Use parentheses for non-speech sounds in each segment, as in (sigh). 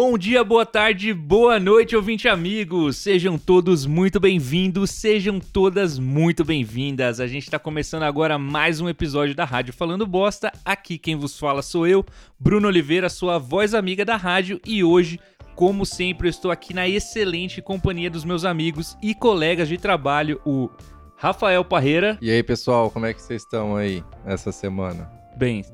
Bom dia, boa tarde, boa noite, ouvinte amigos. Sejam todos muito bem-vindos, sejam todas muito bem-vindas. A gente está começando agora mais um episódio da Rádio Falando Bosta. Aqui quem vos fala sou eu, Bruno Oliveira, sua voz amiga da rádio, e hoje como sempre, eu estou aqui na excelente companhia dos meus amigos e colegas de trabalho, o Rafael Parreira. E aí, pessoal, como é que vocês estão aí essa semana? Bem.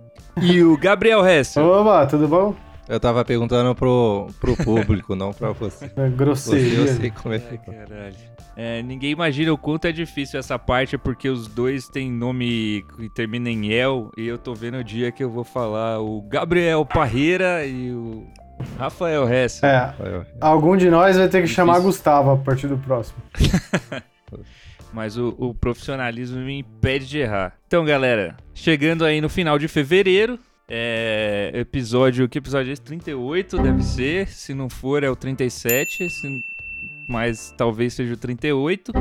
E o Gabriel Hessel. Oba, tudo bom? Eu tava perguntando pro, pro público, não pra você. É grosseria. Você, eu sei como é que Ai, caralho. É, ninguém imagina o quanto é difícil essa parte, porque os dois têm nome que termina em El, e eu tô vendo o dia que eu vou falar o Gabriel Parreira e o Rafael Hess. É, algum de nós vai ter que chamar Gustavo a partir do próximo. (laughs) Mas o, o, profissionalismo me impede de errar. Então, galera, chegando aí no final de fevereiro, é, episódio, que episódio é esse? 38 deve ser, se não for é o 37, se, mas talvez seja o 38.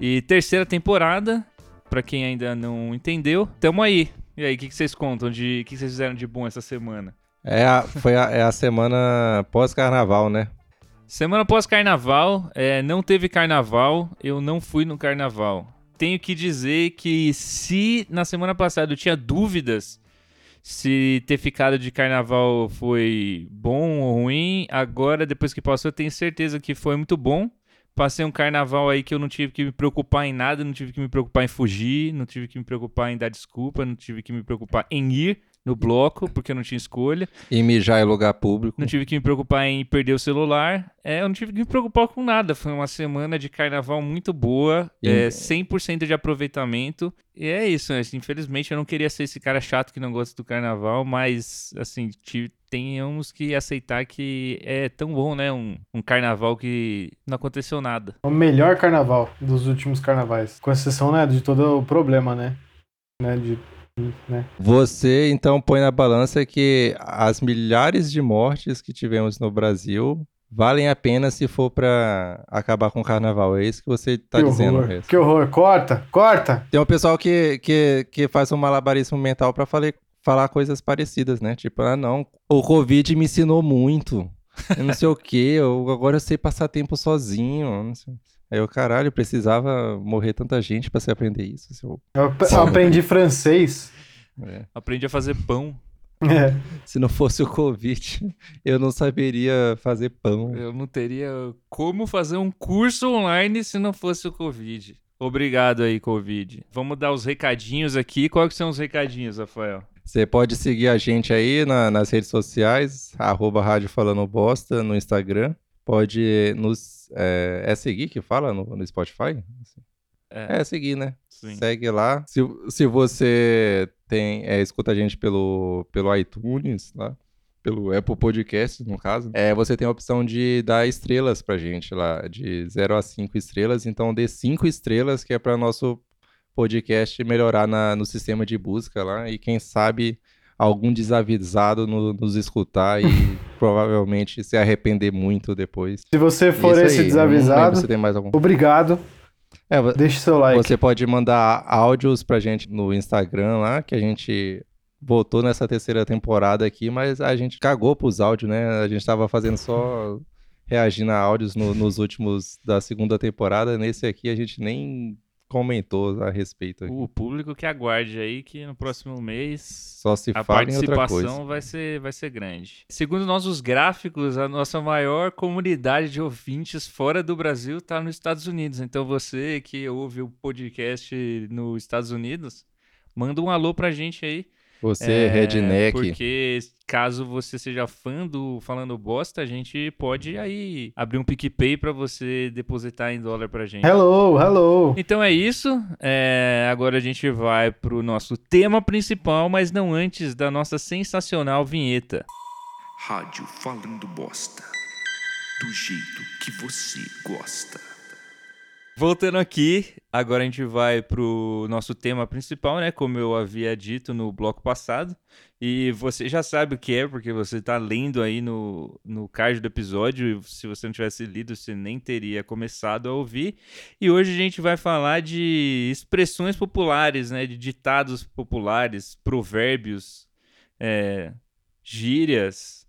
E terceira temporada, para quem ainda não entendeu, tamo aí. E aí, o que, que, vocês contam de, o que, que vocês fizeram de bom essa semana? É a, foi a, é a semana pós-carnaval, né? Semana pós-carnaval, é, não teve carnaval, eu não fui no carnaval. Tenho que dizer que se na semana passada eu tinha dúvidas se ter ficado de carnaval foi bom ou ruim, agora, depois que passou, eu tenho certeza que foi muito bom. Passei um carnaval aí que eu não tive que me preocupar em nada, não tive que me preocupar em fugir, não tive que me preocupar em dar desculpa, não tive que me preocupar em ir no bloco, porque eu não tinha escolha. E mijar em lugar público. Não tive que me preocupar em perder o celular. É, eu não tive que me preocupar com nada. Foi uma semana de carnaval muito boa, e... é, 100% de aproveitamento. E é isso, né? infelizmente eu não queria ser esse cara chato que não gosta do carnaval, mas, assim, tive, tenhamos que aceitar que é tão bom, né? Um, um carnaval que não aconteceu nada. O melhor carnaval dos últimos carnavais. Com exceção, né, de todo o problema, né? né de né? Você então põe na balança que as milhares de mortes que tivemos no Brasil valem a pena se for para acabar com o carnaval. É isso que você tá que dizendo, horror, Que horror, corta, corta. Tem um pessoal que, que, que faz um malabarismo mental para falar, falar coisas parecidas, né? Tipo, ah, não, o Covid me ensinou muito. Eu não sei o que, eu, agora eu sei passar tempo sozinho. Não sei. Aí eu, caralho, precisava morrer tanta gente para você aprender isso. Seu... (laughs) Eu, eu aprendi francês. É. Aprendi a fazer pão. É. Se não fosse o Covid, eu não saberia fazer pão. Eu não teria como fazer um curso online se não fosse o Covid. Obrigado aí, Covid. Vamos dar os recadinhos aqui. Quais são os recadinhos, Rafael? Você pode seguir a gente aí na, nas redes sociais, arroba Rádio Falando Bosta no Instagram pode nos. É, é seguir que fala no, no Spotify? É. é. seguir, né? Sim. Segue lá. Se, se você tem, é, escuta a gente pelo, pelo iTunes, lá, pelo Apple Podcast, no caso, é, você tem a opção de dar estrelas pra gente lá, de 0 a 5 estrelas. Então, dê 5 estrelas, que é para nosso podcast melhorar na, no sistema de busca lá. E quem sabe algum desavisado no, nos escutar e (laughs) provavelmente se arrepender muito depois. Se você for esse aí, desavisado, você tem mais algum. obrigado. É, Deixe seu like. Você pode mandar áudios pra gente no Instagram lá, que a gente voltou nessa terceira temporada aqui, mas a gente cagou pros áudios, né? A gente tava fazendo só reagindo a áudios no, nos últimos da segunda temporada. Nesse aqui a gente nem comentou a respeito. Aqui. O público que aguarde aí que no próximo mês Só se a participação vai ser, vai ser grande. Segundo nossos gráficos, a nossa maior comunidade de ouvintes fora do Brasil está nos Estados Unidos. Então você que ouve o podcast nos Estados Unidos, manda um alô pra gente aí. Você, é, redneck. Porque caso você seja fã do Falando Bosta, a gente pode aí abrir um PicPay para você depositar em dólar pra gente. Hello, hello. Então é isso. É, agora a gente vai pro nosso tema principal, mas não antes da nossa sensacional vinheta. Rádio Falando Bosta. Do jeito que você gosta. Voltando aqui, agora a gente vai pro nosso tema principal, né? Como eu havia dito no bloco passado. E você já sabe o que é, porque você está lendo aí no, no card do episódio. Se você não tivesse lido, você nem teria começado a ouvir. E hoje a gente vai falar de expressões populares, né? De ditados populares, provérbios, é, gírias,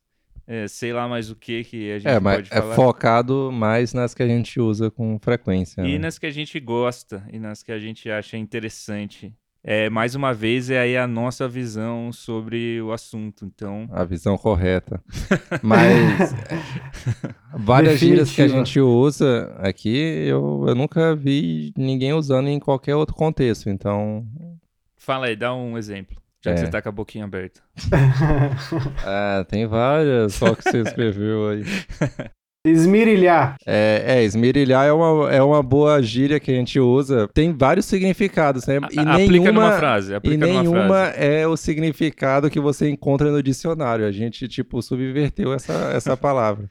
é, sei lá mais o que que a gente É, mas pode é falar. focado mais nas que a gente usa com frequência. E né? nas que a gente gosta e nas que a gente acha interessante. É, mais uma vez, é aí a nossa visão sobre o assunto. Então, A visão correta. (laughs) Mas é, várias gírias que a Definitiva. gente usa aqui, eu, eu nunca vi ninguém usando em qualquer outro contexto. Então, fala aí, dá um exemplo. Já que É. você tá com a boquinha aberta. (laughs) ah, tem várias, só que você escreveu aí. (laughs) Esmirilhar. É, é, esmerilhar é uma, é uma boa gíria que a gente usa. Tem vários significados, né? E A- aplica numa nenhuma, frase. e Aplica numa nenhuma frase. é o significado que você encontra no dicionário. A gente, tipo, subverteu essa, essa palavra.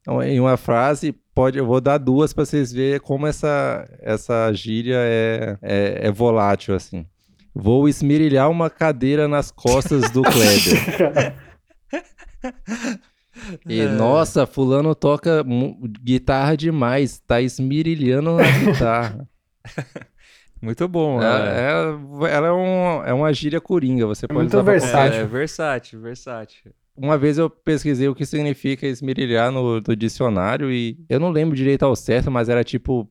Então, em uma frase, pode, eu vou dar duas para vocês verem como essa, essa gíria é, é, é volátil, assim. Vou esmerilhar uma cadeira nas costas do Kleber. E, É. nossa, fulano toca guitarra demais, tá esmirilhando na guitarra. (laughs) Muito bom. ela, é. ela- é, um, é uma gíria coringa, você pode muito usar versátil. É, é versátil, versátil. Uma vez eu pesquisei o que significa esmerilhar no, no dicionário e eu não lembro direito ao certo, mas era tipo,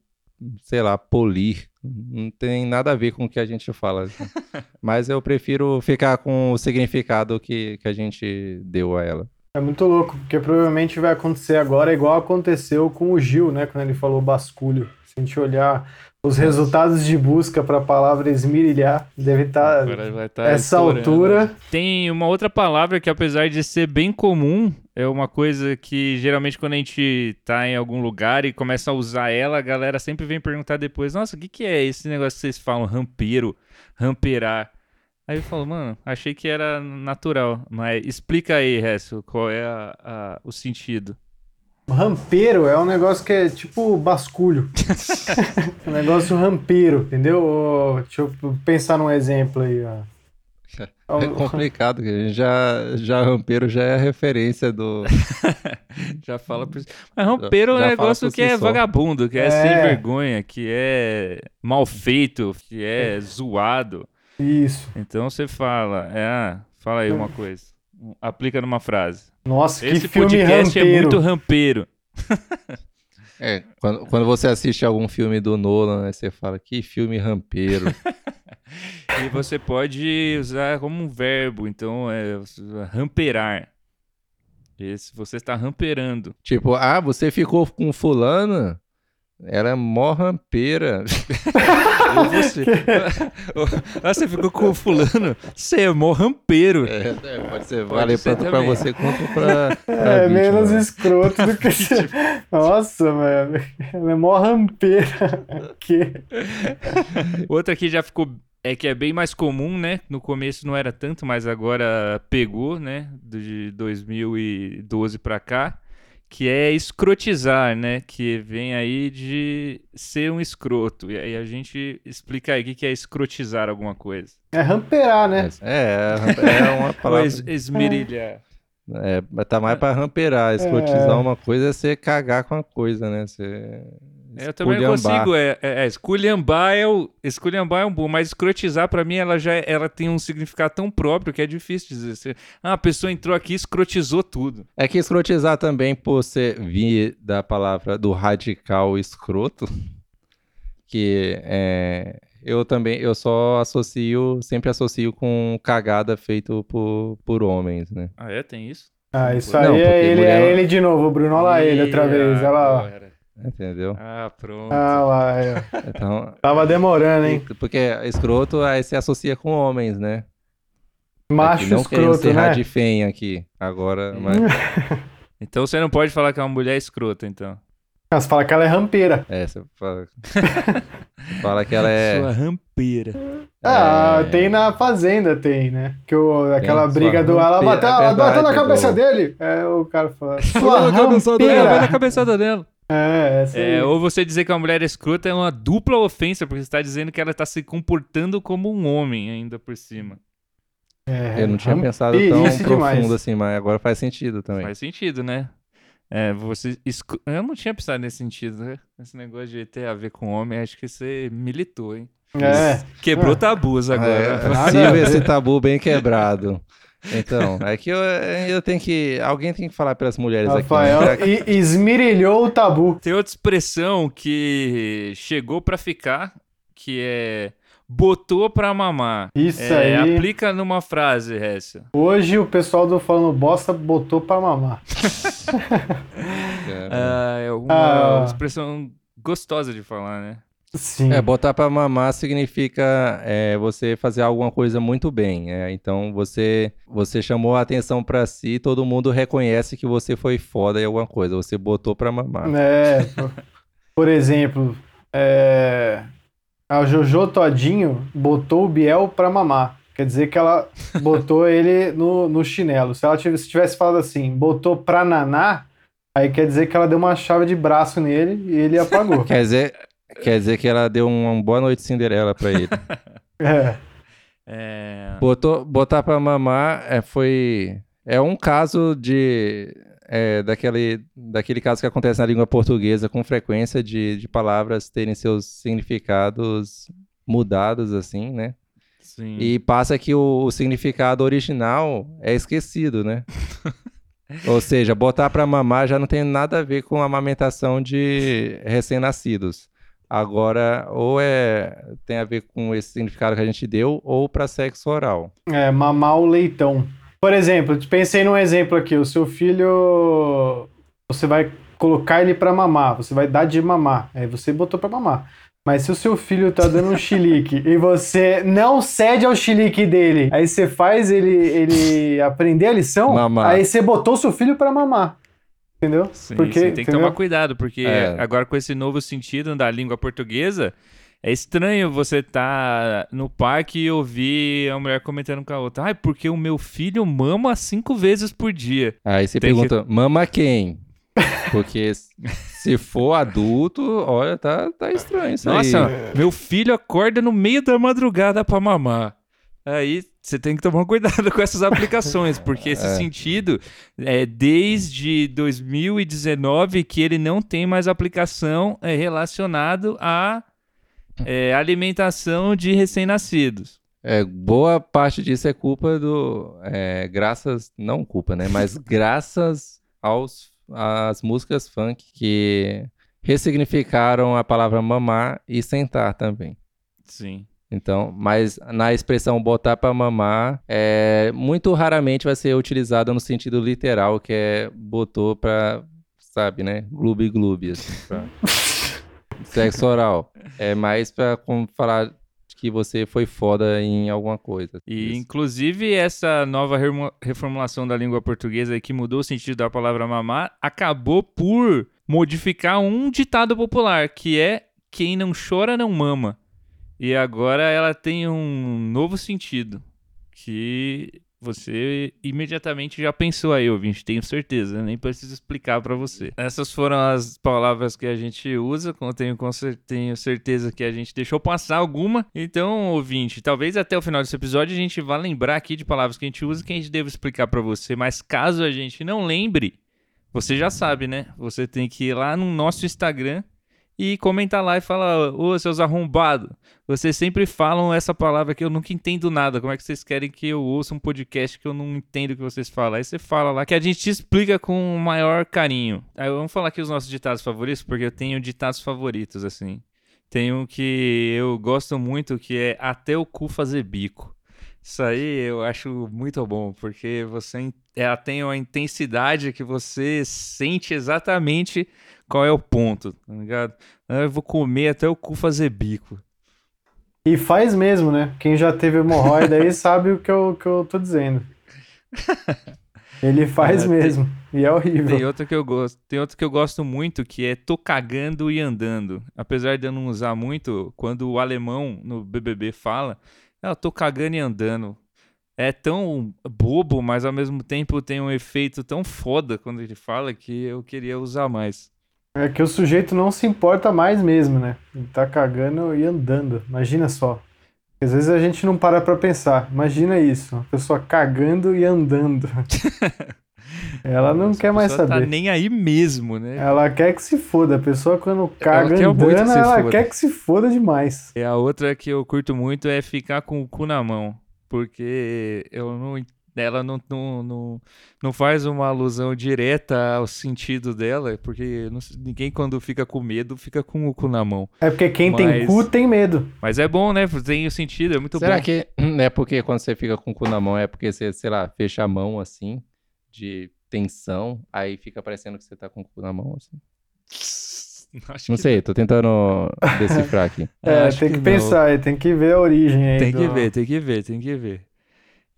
sei lá, polir. Não tem nada a ver com o que a gente fala. assim. (laughs) mas eu prefiro ficar com o significado que, que a gente deu a ela. É muito louco, porque provavelmente vai acontecer agora igual aconteceu com o Gil, né? Quando ele falou basculho. Se a gente olhar os resultados de busca para a palavra esmirilhar, deve estar vai tá essa altura. Tem uma outra palavra que, apesar de ser bem comum, é uma coisa que geralmente quando a gente tá em algum lugar e começa a usar ela, a galera sempre vem perguntar depois: Nossa, o que, que é esse negócio que vocês falam? Rampeiro, ramperar. Aí eu falo, mano, achei que era natural. Mas explica aí, Récio, qual é a- a- o sentido. Rampeiro é um negócio que é tipo basculho. (laughs) um negócio rampeiro, entendeu? Deixa eu pensar num exemplo aí. Ó. É complicado, que a gente já, já rampeiro já é a referência do. (laughs) Já fala por... Mas rampeiro é um já negócio que si é só. vagabundo, que é, É. sem vergonha, que é mal feito, que é zoado. Isso. Então você fala, é, ah, fala aí uma coisa. Aplica numa frase. Nossa, Esse que filme podcast rampeiro. é muito rampeiro. (laughs) É, quando, quando você assiste algum filme do Nolan, aí você fala, que filme rampeiro. (laughs) E você pode usar como um verbo, então é ramperar. Esse, você está ramperando. tipo, ah, você ficou com fulana? Ela é mó rampeira. (laughs) Você, ah, você ficou com o fulano, você é mó rampeiro. É, é, pode ser, Pode vale ser tanto pra você quanto pra, pra É, vítima. menos escroto do que (laughs) você. Nossa, mano. Ela é mó rampeira. (laughs) que... Outra que já ficou. É que é bem mais comum, né? No começo não era tanto, mas agora pegou, né? De 2012 pra cá. Que é escrotizar, né? Que vem aí de ser um escroto. E aí a gente explica aí o que é escrotizar alguma coisa. É ramperar, né? É, é, é uma (laughs) palavra. es esmerilhar. É, mas tá mais pra ramperar. Escrotizar É. uma coisa é você cagar com a coisa, né? Você. Eu também não consigo. É, é, é, esculhambar é o. Esculhambar é um bom, mas escrotizar, pra mim, ela já é- ela tem um significado tão próprio que é difícil dizer. Você- ah, a pessoa entrou aqui e escrotizou tudo. É que escrotizar também, por ser vir da palavra do radical escroto, que é, eu também, eu só associo, sempre associo com cagada feito por, por homens, né? Ah, é? Tem isso? Ah, isso Não, aí porque é ele, mulher- é ele de novo, Bruno. Olha lá ele outra vez. Olha lá. agora. Entendeu? Ah, pronto. Ah lá. ó. Então, Tava demorando, hein? porque escroto aí se associa com homens, né? Macho Aqui não escroto, ser né? radifem aqui. Agora, mas, (laughs) Então você não pode falar que é uma mulher escrota, então. Ah, Você fala que ela é rampeira. é, você fala, (laughs) fala que ela é... Sua rampeira. Ah, é, tem na Fazenda, tem, né? Que o, aquela Tem, briga do. Ela rampeira, bateu, é ela bateu na verdade, cabeça do- dele. É, o cara fala. (laughs) Sua Vai na rampeira. cabeçada dela. É, aí. É, ou você dizer que uma mulher é escrota é uma dupla ofensa, porque você está dizendo que ela está se comportando como um homem ainda por cima. É, Eu não tinha pensado tão profundo demais. assim, mas agora faz sentido também. Faz sentido, né? É, você. Eu não tinha pensado nesse sentido, né? Esse negócio de ter a ver com homem, acho que você militou, hein? É. Quebrou Ah. tabus agora. É, Nada siga a ver. esse tabu bem quebrado. Então, é que eu, eu tenho que. Alguém tem que falar pelas mulheres Rafael aqui. Né? E, esmirilhou o tabu. Tem outra expressão que chegou para ficar, que é botou pra mamar. Isso é, aí. Aplica numa frase, Hessa. Hoje o pessoal do Falando Bosta botou pra mamar. (laughs) ah, é uma ah. expressão gostosa de falar, né? Sim. É, botar pra mamar significa é, você fazer alguma coisa muito bem. É, então você você chamou a atenção para si, todo mundo reconhece que você foi foda em alguma coisa. Você botou pra mamar. É. Por, por exemplo, é, a Jojo Todinho botou o Biel pra mamar. Quer dizer que ela botou (laughs) ele no, no chinelo. Se ela tivesse, se tivesse falado assim, botou pra naná, aí quer dizer que ela deu uma chave de braço nele e ele apagou. quer dizer, quer dizer que ela deu uma boa noite Cinderela pra ele. (laughs) é. é. Botou, botar pra mamar é, foi. É um caso de é, daquele, daquele caso que acontece na língua portuguesa com frequência de, de palavras terem seus significados mudados, assim, né? Sim. E passa que o, o significado original é esquecido, né? (laughs) Ou seja, botar para mamar já não tem nada a ver com a amamentação de recém-nascidos. Agora, ou é tem a ver com esse significado que a gente deu, ou para sexo oral. É, mamar o leitão. Por exemplo, pensei num exemplo aqui, o seu filho você vai colocar ele para mamar, você vai dar de mamar, aí você botou para mamar. Mas se o seu filho tá dando um chilique (laughs) e você não cede ao chilique dele, aí você faz ele, ele aprender a lição, mamar. aí você botou seu filho para mamar. Entendeu? Sim, porque, sim, tem entendeu? que tomar cuidado, porque é. agora com esse novo sentido da língua portuguesa, é estranho você estar tá no parque e ouvir a mulher comentando com a outra. Ai, porque o meu filho mama cinco vezes por dia. Aí você Tem pergunta, que... mama quem? Porque (laughs) se for adulto, olha, tá, tá estranho isso Nossa, aí. meu filho acorda no meio da madrugada pra mamar. Aí você tem que tomar (laughs) cuidado com essas aplicações, porque esse é. sentido é desde 2019 que ele não tem mais aplicação é, relacionado a é, alimentação de recém-nascidos. É, boa parte disso é culpa do. É, graças. Não culpa, né? Mas (laughs) graças aos às músicas funk que ressignificaram a palavra mamar e sentar também. Sim. Então, mas na expressão botar para mamar, é, muito raramente vai ser utilizada no sentido literal, que é botou para, sabe, né? Gloob gloob, assim, pra... (laughs) Sexo oral. É mais pra como falar que você foi foda em alguma coisa. E, Isso. inclusive, essa nova reformulação da língua portuguesa que mudou o sentido da palavra mamar acabou por modificar um ditado popular, que é quem não chora não mama. E agora ela tem um novo sentido, que você imediatamente já pensou aí, ouvinte, tenho certeza, nem preciso explicar para você. Essas foram as palavras que a gente usa, tenho, tenho certeza que a gente deixou passar alguma. Então, ouvinte, talvez até o final desse episódio a gente vá lembrar aqui de palavras que a gente usa que a gente deve explicar para você, mas caso a gente não lembre, você já sabe, né? Você tem que ir lá no nosso Instagram e comenta lá e fala: Ô, seus arrombados, vocês sempre falam essa palavra que eu nunca entendo nada. Como é que vocês querem que eu ouça um podcast que eu não entendo o que vocês falam? Aí você fala lá que a gente te explica com o maior carinho. Aí vamos falar aqui os nossos ditados favoritos, porque eu tenho ditados favoritos, assim. Tem um que eu gosto muito, que é até o cu fazer bico. Isso aí eu acho muito bom, porque você ela tem uma intensidade que você sente exatamente qual é o ponto, tá ligado? Ah, eu vou comer até o cu fazer bico. E faz mesmo, né? Quem já teve hemorroida aí (laughs) sabe o que eu, que eu tô dizendo. (laughs) Ele faz é, mesmo. Tem, e é horrível. Tem outro que eu gosto. Tem outro que eu gosto muito, que é tô cagando e andando. Apesar de eu não usar muito, quando o alemão no BBB fala, ah, eu tô cagando e andando. É tão bobo, mas ao mesmo tempo tem um efeito tão foda quando ele fala que eu queria usar mais. É que o sujeito não se importa mais mesmo, né? Ele tá cagando e andando. Imagina só. Às vezes a gente não para pra pensar. Imagina isso, uma pessoa cagando e andando. (laughs) Ela não quer mais tá saber. tá nem aí mesmo, né? Ela quer que se foda. A pessoa quando caga ela andando, quer ela foda. quer que se foda demais. E a outra que eu curto muito é ficar com o cu na mão. Porque eu não ela não, não, não, não faz uma alusão direta ao sentido dela, porque não- ninguém quando fica com medo fica com o cu na mão. É porque quem tem Mas- cu tem medo. Mas é bom, né? Tem o sentido, é muito Será bom. que (clears throat) é porque quando você fica com o cu na mão é porque você, sei lá, fecha a mão assim, de tensão, aí fica parecendo que você tá com o cu na mão, assim? (laughs) Acho Não que sei, tô tentando (laughs) decifrar aqui. É, tem que, não. pensar, tem que ver a origem aí. Tem que do- ver, tem que ver, tem que ver.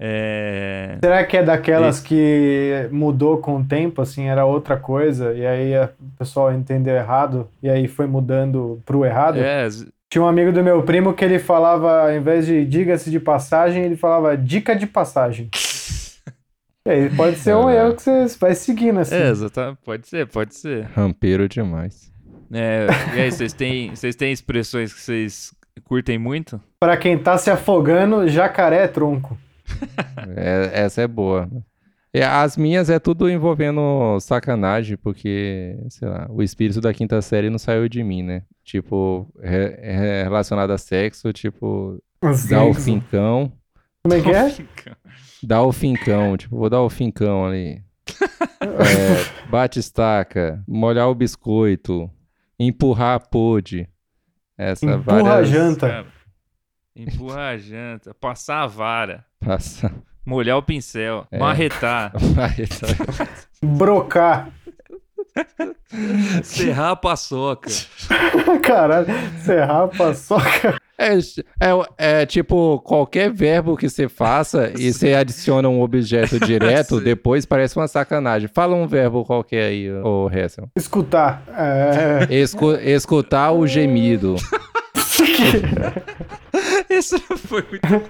É... Será que é daquelas que mudou com o tempo, assim, era outra coisa, e aí a- o pessoal entendeu errado, e aí foi mudando pro errado? É, Tinha um amigo do meu primo que ele falava, ao invés de diga-se de passagem, ele falava dica de passagem. E (laughs) aí pode ser um erro que você vai seguindo, assim. é, exata- pode ser, pode ser. Rampeiro demais. É, e aí, vocês têm, vocês têm expressões que vocês curtem muito? Pra quem tá se afogando, jacaré é tronco. É, essa é boa. É, as minhas é tudo envolvendo sacanagem, porque, sei lá, o espírito da quinta série não saiu de mim, né? Tipo, re- re- relacionado a sexo, tipo, dar o fincão, Como é que é? dar o fincão, tipo, vou dar o fincão ali. (laughs) É, bate estaca, molhar o biscoito, empurrar a pode. Essa Empurra a várias... janta. Cara, empurrar a janta, passar a vara, Passa. molhar o pincel, É. marretar, (laughs) Brocar. (laughs) serrar a paçoca. (laughs) Caralho, serrar a paçoca. É, é, é tipo, qualquer verbo que você faça e você adiciona um objeto direto, depois parece uma sacanagem. Fala um verbo qualquer aí, ô Hessel. Escutar. É... Escu- escutar o gemido. (laughs) Isso foi muito bom.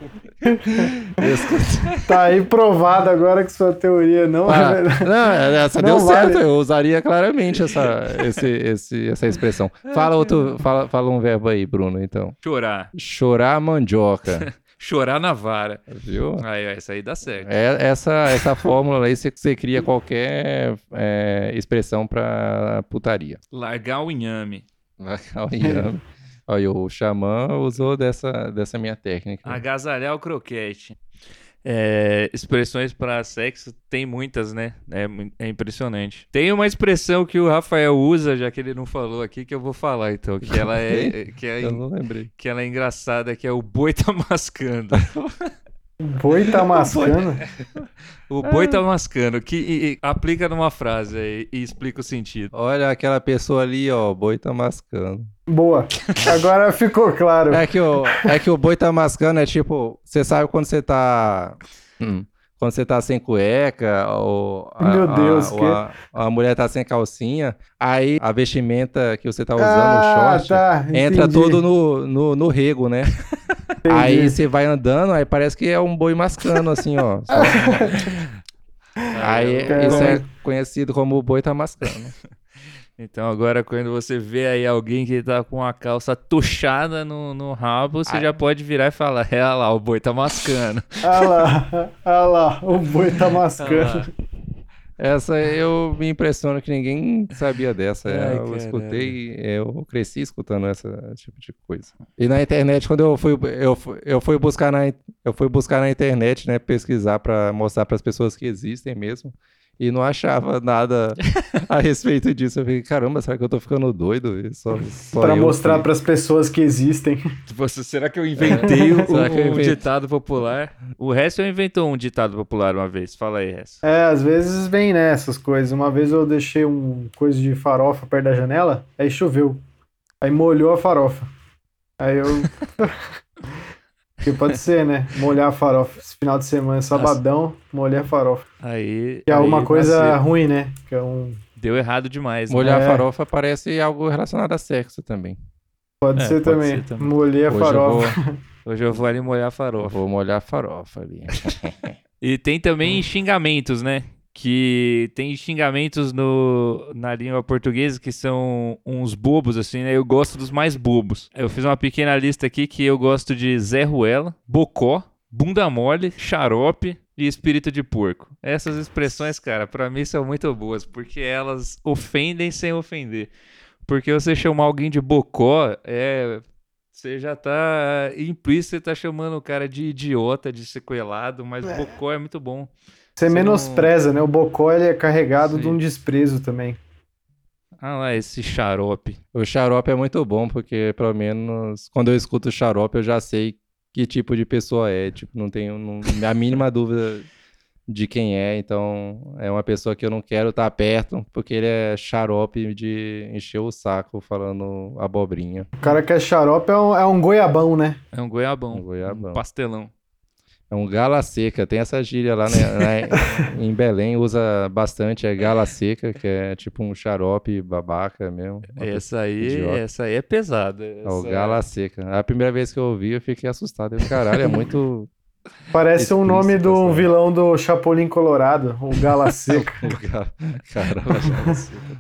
Tá aí provado agora que sua teoria não Ah, é verdade. não, essa Não deu vale. certo. Eu usaria claramente essa, esse, esse- essa expressão. Fala, outro, fala, fala um verbo aí, Bruno, então. Chorar. Chorar mandioca. (laughs) Chorar na vara. Viu? Aí, essa aí dá certo. É, essa, essa fórmula aí, você, você cria qualquer é, expressão pra putaria. Largar o inhame. Olha, olha, o Xamã usou dessa, dessa minha técnica. Agasalhar o croquete. É, expressões para sexo tem muitas, né? É, é impressionante. Tem uma expressão que o Rafael usa, já que ele não falou aqui, que eu vou falar então, que ela é, (laughs) que é, Eu não lembrei. que ela é engraçada, que é o boi tá (laughs) mascando. (laughs) (laughs) O boi tá mascando. (laughs) O boi tá mascando, que e- e aplica numa frase aí e explica o sentido. Olha aquela pessoa ali, ó, o boi tá mascando. Boa. Agora (laughs) ficou claro. É que o, é que o boi tá mascando, é tipo, você sabe quando você tá. hum, quando você tá sem cueca, ou a, Meu Deus, a, que- ou a, a mulher tá sem calcinha, aí a vestimenta que você tá usando, ah, o short, tá. entra todo no, no, no rego, né? Entendi. Aí você vai andando, aí parece que é um boi mascando, assim, ó. (laughs) Só- Aí Caramba. isso é conhecido como o boi tá mascando. (laughs) Então agora quando você vê aí alguém que tá com a calça tuchada no, no rabo, você Ai. já pode virar e falar, é olha lá, o boi tá mascando. Ah lá, ah lá, o boi tá mascando. Essa eu me impressiono que ninguém sabia dessa. Ai, eu escutei, eu cresci escutando esse tipo de coisa. E na internet, quando eu fui, eu, eu fui buscar na, eu fui buscar na internet, né, pesquisar pra mostrar para as pessoas que existem mesmo. E não achava nada a (laughs) respeito disso. Eu fiquei, caramba, será que eu tô ficando doido? E Só, só Pra eu mostrar que- pras pessoas que existem. (laughs) Você, será que eu inventei (laughs) um, Será que eu um ditado popular? O Hessel inventou um ditado popular uma vez. Fala aí, Hessel. É, às vezes vem né, essas coisas. Uma vez eu deixei um coisa de farofa perto da janela, aí choveu. Aí molhou a farofa. Aí eu. Porque pode ser, né? Molhar a farofa. Esse final de semana, sabadão, molhei a farofa. Aí, Que é aí uma coisa nasceu. ruim, né? Que é um. Deu errado demais. né? Molhar É. a farofa parece algo relacionado a sexo também. Pode, É, ser, pode também. ser também. Molhei a Hoje eu farofa. vou, (laughs) Hoje eu vou ali molhar a farofa. vou molhar a farofa ali. (laughs) E tem também xingamentos, né? Que tem xingamentos no, na língua portuguesa que são uns bobos, assim, né? Eu gosto dos mais bobos. Eu fiz uma pequena lista aqui que eu gosto de Zé Ruela, Bocó, Bunda Mole, Xarope e Espírito de Porco. Essas expressões, cara, pra mim são muito boas, porque elas ofendem sem ofender. Porque você chamar alguém de Bocó é Você já tá implícito, você tá chamando o cara de idiota, de sequelado, mas o Bocó é muito bom. Você menospreza, né? O Bocó ele é carregado de Sim. um desprezo também. Ah lá, esse xarope. O xarope é muito bom, porque pelo menos quando eu escuto xarope eu já sei que tipo de pessoa é. Tipo, não tenho não- a mínima (laughs) dúvida de quem é. Então, é uma pessoa que eu não quero estar perto, porque ele é xarope de encher o saco falando abobrinha. O cara que é xarope é um, é um goiabão, né? É um goiabão. Um goiabão. Um pastelão. É um gala seca. Tem essa gíria lá, né, lá (laughs) em Belém, usa bastante, é gala seca, que é tipo um xarope babaca mesmo. Essa aí, idiota. essa aí é pesada. É o Gala Seca. A primeira vez que eu ouvi, eu fiquei assustado. Eu, caralho, é muito. Parece um nome do vilão do Chapolin Colorado, o Gala (laughs) Seca. Seca.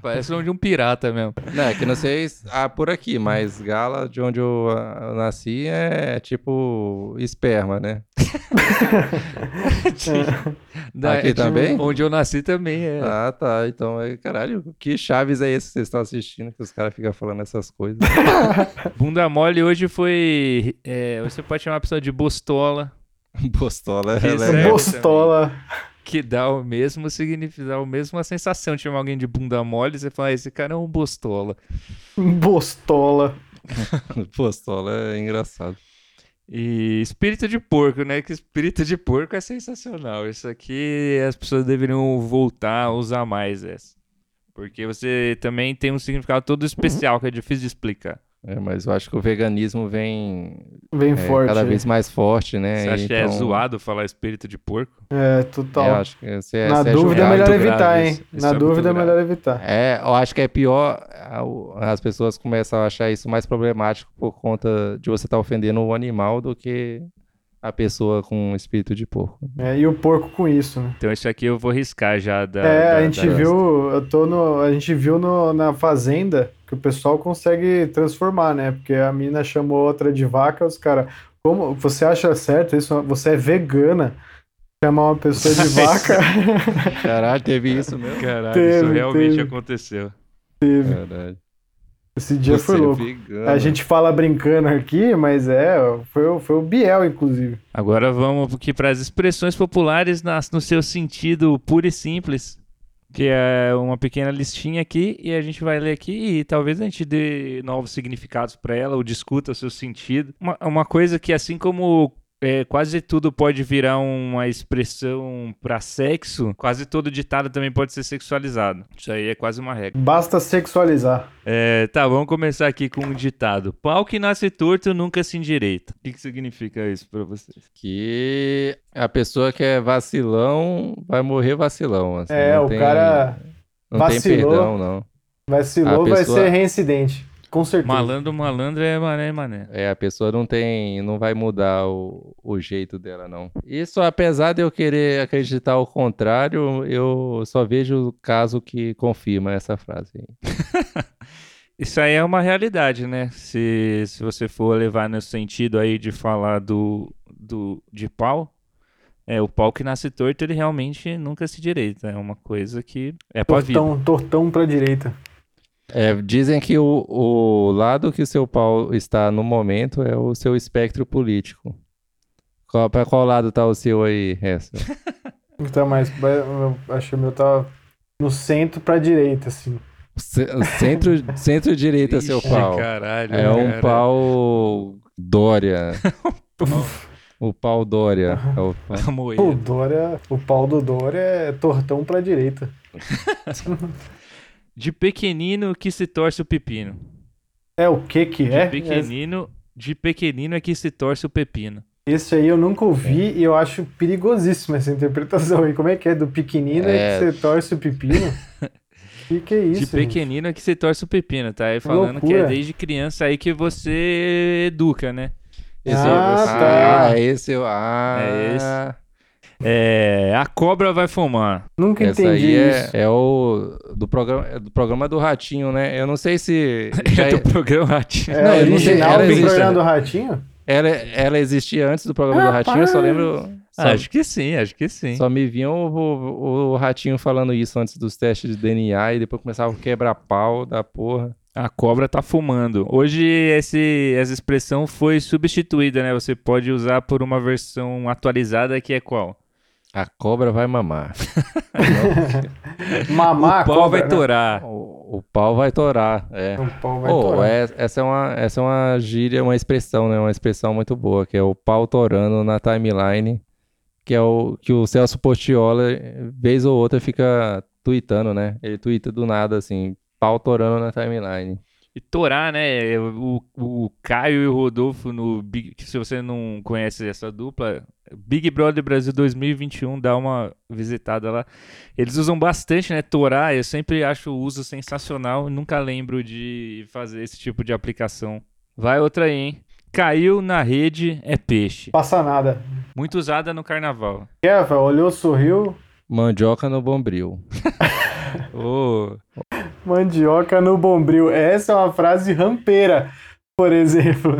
Parece o nome de um pirata mesmo. Não, é que não sei se- ah, por aqui, mas Gala, de onde eu, ah, nasci, é tipo esperma, né? Da- (laughs) (laughs) Aqui é tipo, também? Onde eu nasci também é. Ah, tá. Então, é, caralho, que chaves é esse que vocês estão assistindo que os caras ficam falando essas coisas? Bunda mole hoje foi. é, você pode chamar a pessoa de bostola, (laughs) Bostola, ela serve é... Bostola. que dá o mesmo significado, dá a mesma sensação de chamar alguém de bunda mole. Você fala, "Ah, esse cara é um bostola. Bostola. (laughs) Bostola é engraçado. E espírito de porco, né? Que espírito de porco é sensacional. Isso aqui as pessoas deveriam voltar a usar mais essa. Porque você também tem um significado todo especial que é difícil de explicar. É, mas eu acho que o veganismo vem Bem é, forte. cada né? vez mais forte, né? Você acha que é Então, zoado falar espírito de porco? É, Eu total. acho que você é, Na você é dúvida é melhor evitar, grave hein? isso. Isso Na é dúvida é melhor evitar. É, eu acho que é pior, as pessoas começam a achar isso mais problemático por conta de você estar ofendendo o animal do que a pessoa com espírito de porco. É, e o porco com isso, né? Então isso aqui eu vou riscar já da. é, da- a gente da- viu, eu tô no, a gente viu no- na fazenda que o pessoal consegue transformar, né? Porque a mina chamou outra de vaca, os caras, como você acha certo isso? Você é vegana? Chamar uma pessoa de (laughs) vaca? (laughs) Caralho, teve isso mesmo? Caralho, Teve, isso realmente teve. aconteceu. Teve. Caralho. Esse dia Você foi é louco. vegano. A gente fala brincando aqui, mas é, foi, o- foi o Biel, inclusive. Agora vamos aqui para as expressões populares nas- no seu sentido puro e simples. Que é uma pequena listinha aqui e a gente vai ler aqui e talvez a gente dê novos significados para ela ou discuta seu sentido. Uma, uma coisa que, assim como é, quase tudo pode virar uma expressão para sexo, quase todo ditado também pode ser sexualizado. Isso aí é quase uma regra. Basta sexualizar. É, tá, vamos começar aqui com um ditado. Pau que nasce torto nunca se endireita. O que, que significa isso para vocês? Que a pessoa que é vacilão vai morrer vacilão. assim, É, não o tem- cara Não tem vacilou. perdão, não. vacilou, A vai pessoa- ser reincidente. Com certeza. Malandro, malandro é mané, mané. É, a pessoa não tem, não vai mudar o, o jeito dela, não. Isso, apesar de eu querer acreditar o contrário, eu só vejo o caso que confirma essa frase. aí. (laughs) Isso aí é uma realidade, né? Se, se você for levar no sentido aí de falar do, do de pau, é o pau que nasce torto, ele realmente nunca se direita. É uma coisa que é pra vida. Tortão, tortão pra direita. É, dizem que o, o lado que o seu pau está no momento é o seu espectro político. Qual, pra qual lado tá o seu aí, essa? (laughs) Então, mas eu acho que o meu tá no centro pra direita, assim. O ce- o centro, centro-direita, seu pau. caralho, É um cara. pau Dória. (laughs) o pau Dória. É o pau- Tá O. Dória, o pau do Dória é tortão pra direita. (laughs) De pequenino que se torce o pepino. É o que que De é? pequenino, de pequenino é que se torce o pepino. Esse aí eu nunca ouvi e eu acho perigosíssima essa interpretação aí. Como é que é? Do pequenino é, É. que você torce o pepino? (laughs) que que é isso? de gente? pequenino é que se torce o pepino, tá? Aí falando que é loucura. desde criança aí que você educa, né? Esse Ah, é, tá. ah, esse eu. Ah, É esse. É, a cobra vai fumar. Nunca Essa entendi aí é, isso. é o do programa, é do programa do Ratinho, né? Eu não sei se (laughs) já É do programa Ratinho. É Não, eu não sei, do programa né? do Ratinho? ela, ela existia antes do programa do Ratinho, eu só lembro. Só, Ah, acho que sim, acho que sim. só me vinha o, o- o Ratinho falando isso antes dos testes de DNA e depois começava o quebra-pau da porra. A cobra tá fumando. Hoje esse, essa expressão foi substituída, né? Você pode usar por uma versão atualizada que é qual? A cobra vai mamar. (laughs) Mamar o a pau cobra, vai né? torar. O, o pau vai torar, é. O pau vai Pô, torar. é- essa, é uma, essa é uma gíria, uma expressão, né? Uma expressão muito boa, que é o pau torando na timeline, que é o que o Celso Portiola, vez ou outra, fica tweetando, né? Ele twitta do nada, assim, pau torando na timeline. E torar, né? O, o Caio e o Rodolfo no Big, se você não conhece essa dupla, Big Brother Brasil 2021, dá uma visitada lá. Eles usam bastante, né? Torar, eu sempre acho o uso sensacional e nunca lembro de fazer esse tipo de aplicação. Vai outra aí, hein? Caiu na rede é peixe. Passa nada. Muito usada no carnaval. Kevin, olhou, sorriu. Mandioca no bombril. (laughs) (laughs) Ô, Mandioca no bombril. Essa é uma frase rampeira, por exemplo.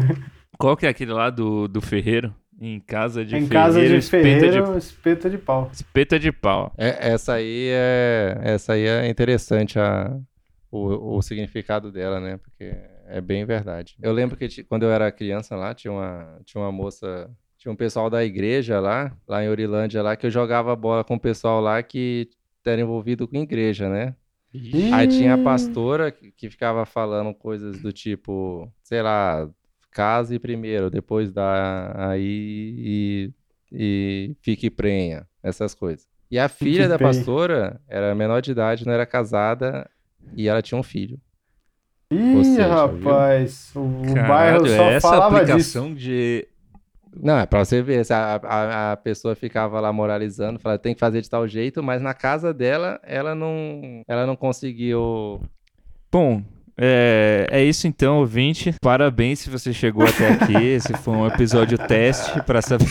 qual que é aquele lá do, do ferreiro? Em casa de em ferreiro, casa de espeta ferreiro, de, espeta de pau. espeta de pau. É, essa aí é, essa aí é interessante a, o, o significado dela, né? Porque é bem verdade. Eu lembro que quando eu era criança lá, tinha uma, tinha uma moça, tinha um pessoal da igreja lá, lá em Orilândia lá, que eu jogava bola com o pessoal lá que era envolvido com igreja, né? Aí tinha a pastora que ficava falando coisas do tipo, sei lá, case primeiro, depois dá aí e, e fique prenha, essas coisas. E a filha da pastora era menor de idade, não era casada e ela tinha um filho. Ih, seja, rapaz. O, o bairro Caralho, só essa falava disso. aplicação de Não, é pra você ver, a, a, a pessoa ficava lá moralizando, falava, tem que fazer de tal jeito, mas na casa dela, ela não, ela não conseguiu Bom, é, é isso então, ouvinte. Parabéns se você chegou até aqui. (laughs) Esse foi um episódio teste para saber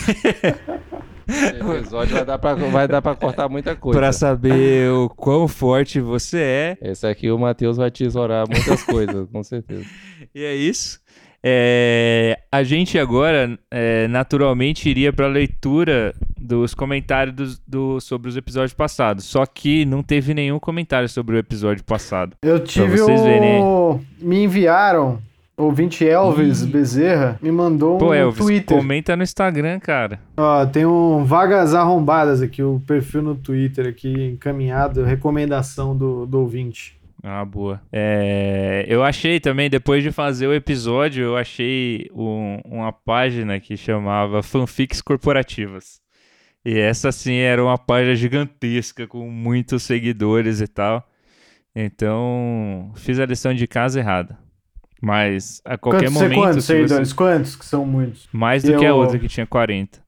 Esse episódio vai dar pra, vai dar pra cortar muita coisa. para saber o quão forte você é. Esse aqui o Matheus vai tesourar muitas coisas, com certeza. E é isso. É, a gente agora, é, naturalmente, iria para a leitura dos comentários dos- do- sobre os episódios passados. Só que não teve nenhum comentário sobre o episódio passado. Eu tive vocês o... verem Me enviaram, o ouvinte Elvis. Bezerra me mandou Pô, um Elvis, Twitter. comenta no Instagram, cara. Ó, tem um Vagas Arrombadas aqui, o perfil no Twitter aqui encaminhado, recomendação do, do ouvinte. Ah, boa. É, eu achei também, depois de fazer o episódio, eu achei um- uma página que chamava Fanfics Corporativas. E essa, sim, era uma página gigantesca, com muitos seguidores e tal. Então, fiz a lição de casa errada. Mas, a qualquer Quantos, momento... quantos se você- seguidores? Quantos que são muitos? Mais do que a outra, que tinha 40.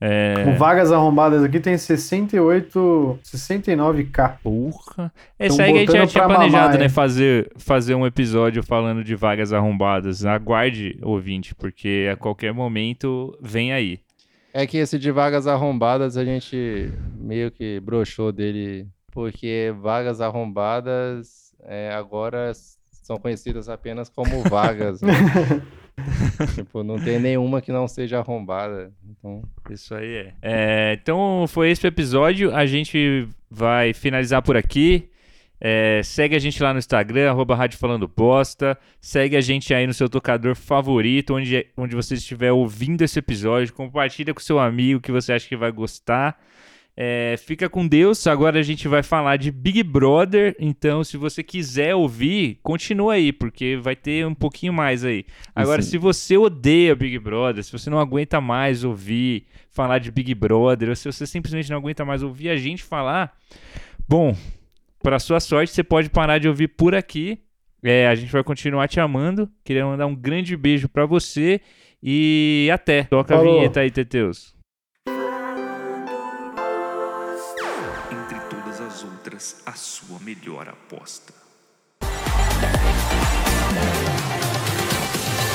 É... O Vagas Arrombadas aqui tem 68, 69k. Porra. É, Tão isso aí que a gente já tinha planejado, mamar, né? hein? Fazer, fazer um episódio falando de vagas arrombadas. Aguarde, ouvinte, porque a qualquer momento vem aí. É que esse de vagas arrombadas a gente meio que broxou dele, porque vagas arrombadas é, agora são conhecidas apenas como vagas. né? (laughs) (laughs) tipo, não tem nenhuma que não seja arrombada. Então, Isso aí é. É, Então foi esse o episódio. A gente vai finalizar por aqui. É, segue a gente lá no Instagram, arroba Rádio Falando Bosta. Segue a gente aí no seu tocador favorito, onde, onde você estiver ouvindo esse episódio. Compartilha com seu amigo que você acha que vai gostar. É, fica com Deus. Agora a gente vai falar de Big Brother. Então, se você quiser ouvir, continua aí, porque vai ter um pouquinho mais aí. Agora, Isso. se você odeia Big Brother, se você não aguenta mais ouvir falar de Big Brother, ou se você simplesmente não aguenta mais ouvir a gente falar, bom, para sua sorte, você pode parar de ouvir por aqui. É, a gente vai continuar te amando. Queria mandar um grande beijo para você e até. Toca a Falou. vinheta aí, Teteus. Melhor aposta.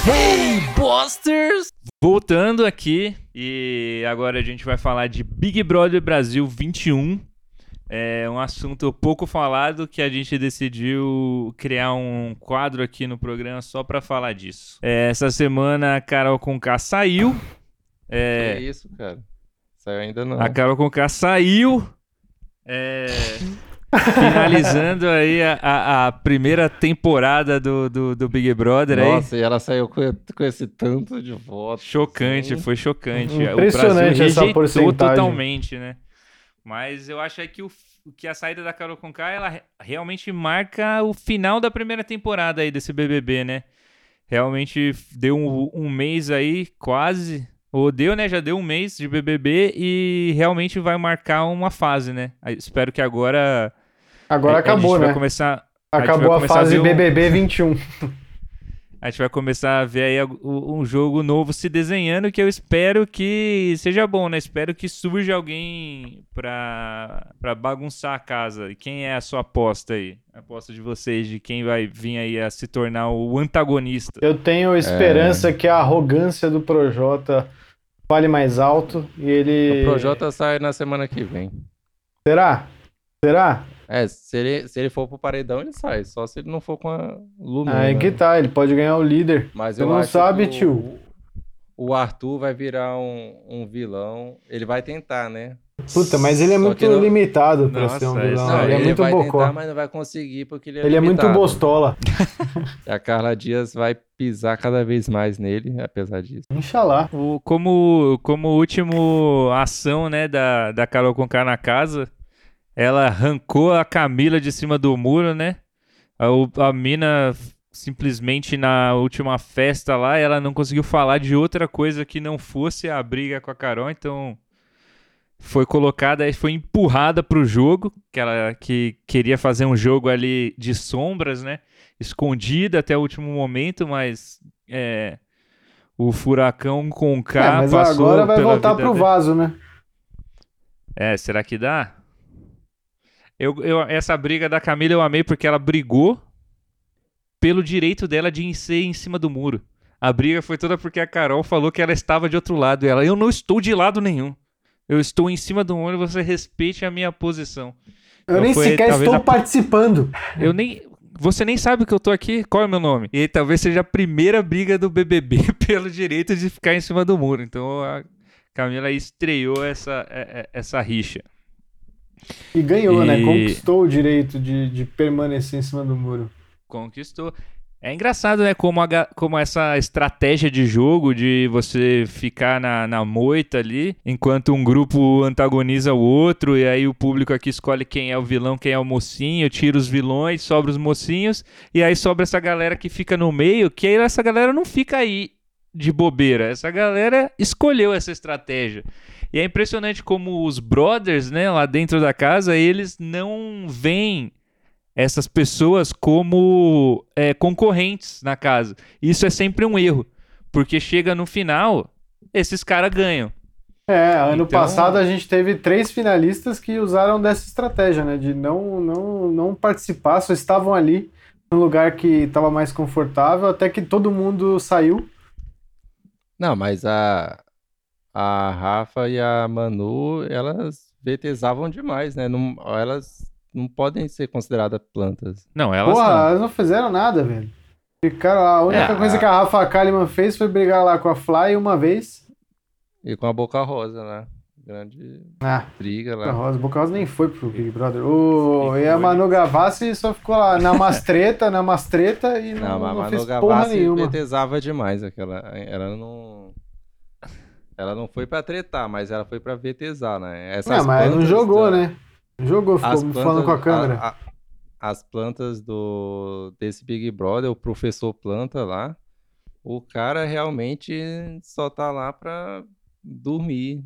Hey, Busters! Voltando aqui, e agora a gente vai falar de Big Brother Brasil 21. É um assunto pouco falado que a gente decidiu criar um quadro aqui no programa só pra falar disso. É, essa semana a Carol Conká saiu. é É, isso, cara. Saiu ainda não. a Carol Conká saiu. É, (laughs) Finalizando aí a, a, a primeira temporada do, do, do Big Brother aí. Nossa, e ela saiu com, com esse tanto de votos. Chocante, assim. foi chocante. Impressionante o Brasil essa rejeitou porcentagem. totalmente, né? Mas eu acho é que, o, que a saída da Carol Conká, ela re- realmente marca o final da primeira temporada aí desse BBB, né? Realmente deu um, um mês aí, quase. Ou deu, né? Já deu um mês de BBB e realmente vai marcar uma fase, né? Espero que agora... Agora a- acabou, a gente né? vai começar... a gente Acabou vai a, começar a fase um- BBB 21. (laughs) A gente vai começar a ver aí um jogo novo se desenhando que eu espero que seja bom, né? Espero que surja alguém pra, pra bagunçar a casa. E quem é a sua aposta aí? A aposta de vocês, de quem vai vir aí a se tornar o antagonista. Eu tenho esperança que a arrogância do Projota fale mais alto e ele. O Projota sai na semana que vem. Será? Será? É, se ele, se ele for pro paredão, ele sai. Só se ele não for com a Lumena. Aí que tá, ele pode ganhar o líder. Mas Você eu não acho sabe, que o- tio. O Arthur vai virar um, um vilão. Ele vai tentar, né? Puta, mas ele é Só muito não- limitado pra Nossa, ser um vilão. Não, ele é muito vai bocó. tentar, mas não vai conseguir porque ele é Ele é muito limitado. bostola. (laughs) A Carla Dias vai pisar cada vez mais nele, apesar disso. Inxalá. O, como, como último ação, né, da, da Carol Conká na casa, ela arrancou a Camila de cima do muro, né? A, o- a mina simplesmente na última festa lá, ela não conseguiu falar de outra coisa que não fosse a briga com a Carol, então foi colocada, foi empurrada pro jogo, que ela que queria fazer um jogo ali de sombras, né? Escondida até o último momento, mas é, o furacão com É, K mas passou agora vai voltar pro dele. vaso, né? É, será que dá? Eu, eu, essa briga da Camila eu amei porque ela brigou pelo direito dela de ser em cima do muro. A briga foi toda porque a Carol falou que ela estava de outro lado. E ela, eu não estou de lado nenhum. Eu estou em cima do muro e você respeite a minha posição. Eu Então nem foi sequer estou a- participando. Eu nem. Você nem sabe que eu tô aqui? Qual é o meu nome? E talvez seja a primeira briga do BBB (laughs) pelo direito de ficar em cima do muro. Então a Camila estreou essa, é- é- essa rixa. E ganhou, né? E- Conquistou o direito de, de permanecer em cima do muro. Conquistou. É engraçado, né? Como, a como essa estratégia de jogo de você ficar na, na moita ali, enquanto um grupo antagoniza o outro, e aí o público aqui escolhe quem é o vilão, quem é o mocinho, tira os vilões, sobra os mocinhos, e aí sobra essa galera que fica no meio, que aí essa galera não fica aí de bobeira. Essa galera escolheu essa estratégia. E é impressionante como os brothers, né, lá dentro da casa, eles não veem essas pessoas como é, concorrentes na casa. Isso é sempre um erro, porque chega no final, esses caras ganham. É, ano Então- passado a gente teve três finalistas que usaram dessa estratégia, né? De não, não, não participar, só estavam ali no lugar que estava mais confortável, até que todo mundo saiu. Não, mas a, a Rafa e a Manu, elas VTzavam demais, né? Não, elas não podem ser consideradas plantas. Não, elas Porra, não. elas não fizeram nada, velho. Ficaram, a única É, coisa a- que a Rafa Kalimann fez foi brigar lá com a Fly uma vez. E com a Boca Rosa, né? Grande Ah, briga Boca lá. Rosa, Boca Rosa nem foi pro Big Brother. O, e a Manu Gavassi só ficou lá na mastreta, na mastreta e não, Não, mas a não Manu fez porra Gavassi nenhuma. VTzava demais. Aquela, ela não. Ela não foi pra tretar, mas ela foi pra VTzar, né? Essas Não, mas não plantas jogou, da- né? Não Jogou, ficou As falando com a plantas- câmera. a- a- as plantas do desse Big Brother, o professor planta lá, o cara realmente só tá lá pra dormir.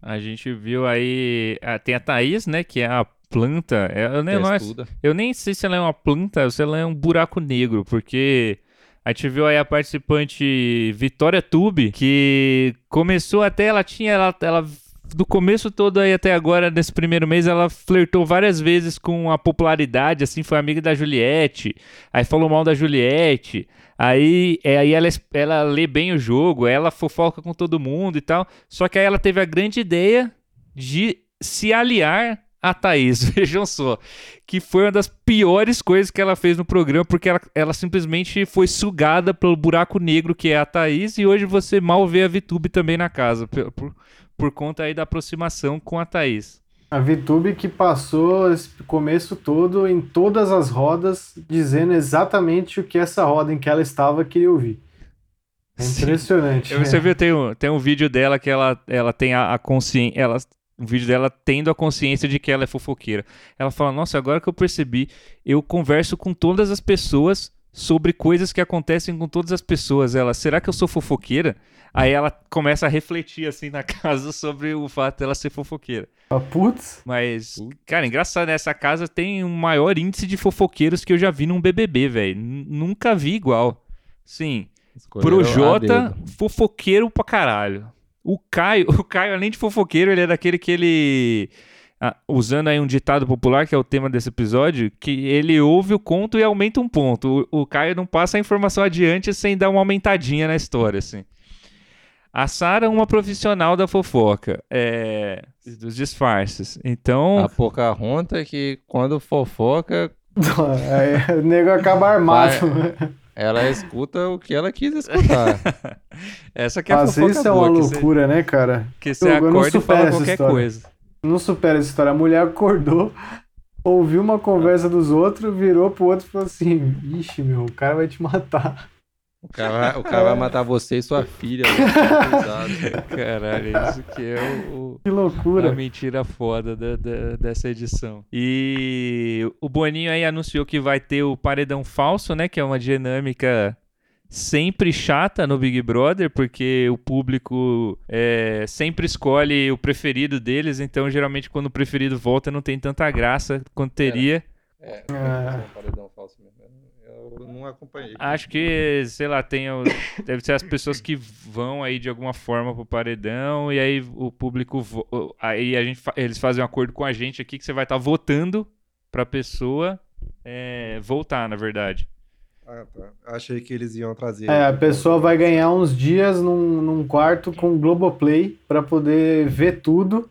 A gente viu aí. ah, tem a Thaís, né? Que é a planta. é- Eu nem, não é- Testuda. eu nem sei se ela é uma planta ou se ela é um buraco negro, porque a gente viu aí a participante Vitória Tube, que começou até, ela tinha, ela, ela do começo todo aí até agora, nesse primeiro mês, ela flertou várias vezes com a popularidade, assim, foi amiga da Juliette, aí falou mal da Juliette, aí, é, aí ela, ela lê bem o jogo, ela fofoca com todo mundo e tal, só que aí ela teve a grande ideia de se aliar a Thaís, (laughs) vejam só, que foi uma das piores coisas que ela fez no programa, porque ela, ela simplesmente foi sugada pelo buraco negro que é a Thaís, e hoje você mal vê a VTube também na casa, por, por, por conta aí da aproximação com a Thaís. A VTube que passou esse começo todo em todas as rodas, dizendo exatamente o que essa roda em que ela estava queria ouvir. É impressionante. Você (laughs) viu, tem um, tem um vídeo dela que ela, ela tem a, a consciência. Ela, um vídeo dela tendo a consciência de que ela é fofoqueira. Ela fala: Nossa, agora que eu percebi, eu converso com todas as pessoas sobre coisas que acontecem com todas as pessoas. Ela, será que eu sou fofoqueira? Aí ela começa a refletir assim na (laughs) casa sobre o fato dela ser fofoqueira. Ah, putz. Mas, cara, engraçado, né? Essa casa tem um maior índice de fofoqueiros que eu já vi num BBB, velho. Nunca vi igual. Sim. Pro Jota, fofoqueiro pra caralho. O Caio, (laughs) o Caio, além de fofoqueiro, ele é daquele que ele. Ah, usando aí um ditado popular, que é o tema desse episódio, que ele ouve o conto e aumenta um ponto. O, o Caio não passa a informação adiante sem dar uma aumentadinha na história, assim. A Sara é uma profissional da fofoca, é, dos disfarces. Então. A Pocahontas que quando fofoca. (laughs) o nego acaba armado. Vai, ela escuta o que ela quis escutar. (laughs) Essa que é a Às fofoca isso é uma loucura, você, né, cara? Que você eu, acorda eu e fala qualquer história. coisa. Não supera essa história. A mulher acordou, ouviu uma conversa dos outros, virou pro outro e falou assim: Ixi, meu, o cara vai te matar. O cara, vai, o cara vai matar você e sua filha. Né? Caralho, isso que é o, o, que loucura. a mentira foda da, da, dessa edição. E o Boninho aí anunciou que vai ter o paredão falso, né? Que é uma dinâmica sempre chata no Big Brother, porque o público é, sempre escolhe o preferido deles, então geralmente quando o preferido volta não tem tanta graça quanto teria. É, é, é. um paredão falso mesmo não acompanhei. Acho que, sei lá, tem o, deve ser as pessoas que vão aí de alguma forma pro paredão e aí o público aí a gente eles fazem um acordo com a gente aqui que você vai estar tá votando pra pessoa é, voltar, na verdade. Ah, tá. Achei que eles iam trazer. É, a pessoa vai ganhar uns dias num, num quarto com Globoplay para poder ver tudo